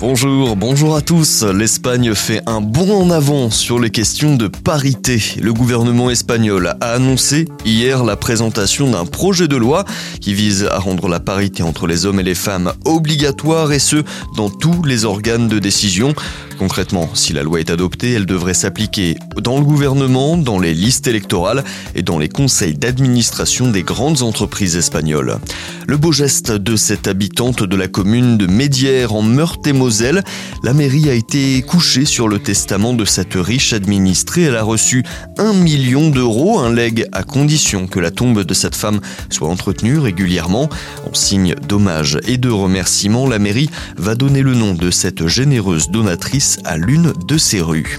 Bonjour, bonjour à tous. L'Espagne fait un bond en avant sur les questions de parité. Le gouvernement espagnol a annoncé hier la présentation d'un projet de loi qui vise à rendre la parité entre les hommes et les femmes obligatoire et ce, dans tous les organes de décision. Concrètement, si la loi est adoptée, elle devrait s'appliquer dans le gouvernement, dans les listes électorales et dans les conseils d'administration des grandes entreprises espagnoles. Le beau geste de cette habitante de la commune de Médière en Meurthe-et-Moselle, la mairie a été couchée sur le testament de cette riche administrée. Elle a reçu un million d'euros, un leg à condition que la tombe de cette femme soit entretenue régulièrement. En signe d'hommage et de remerciement, la mairie va donner le nom de cette généreuse donatrice à l'une de ces rues.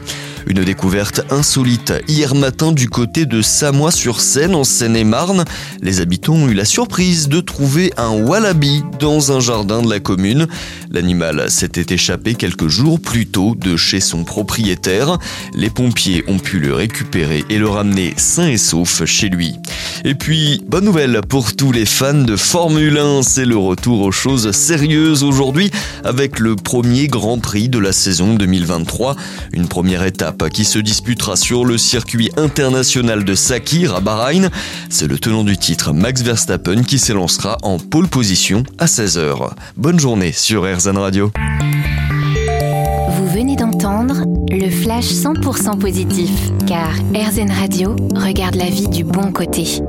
Une découverte insolite hier matin du côté de Samois-sur-Seine en Seine-et-Marne. Les habitants ont eu la surprise de trouver un wallaby dans un jardin de la commune. L'animal s'était échappé quelques jours plus tôt de chez son propriétaire. Les pompiers ont pu le récupérer et le ramener sain et sauf chez lui. Et puis, bonne nouvelle pour tous les fans de Formule 1, c'est le retour aux choses sérieuses aujourd'hui avec le premier Grand Prix de la saison 2023. Une première étape qui se disputera sur le circuit international de Sakir à Bahreïn. C'est le tenant du titre Max Verstappen qui s'élancera en pole position à 16h. Bonne journée sur RZN Radio. Le flash 100% positif car RZN Radio regarde la vie du bon côté.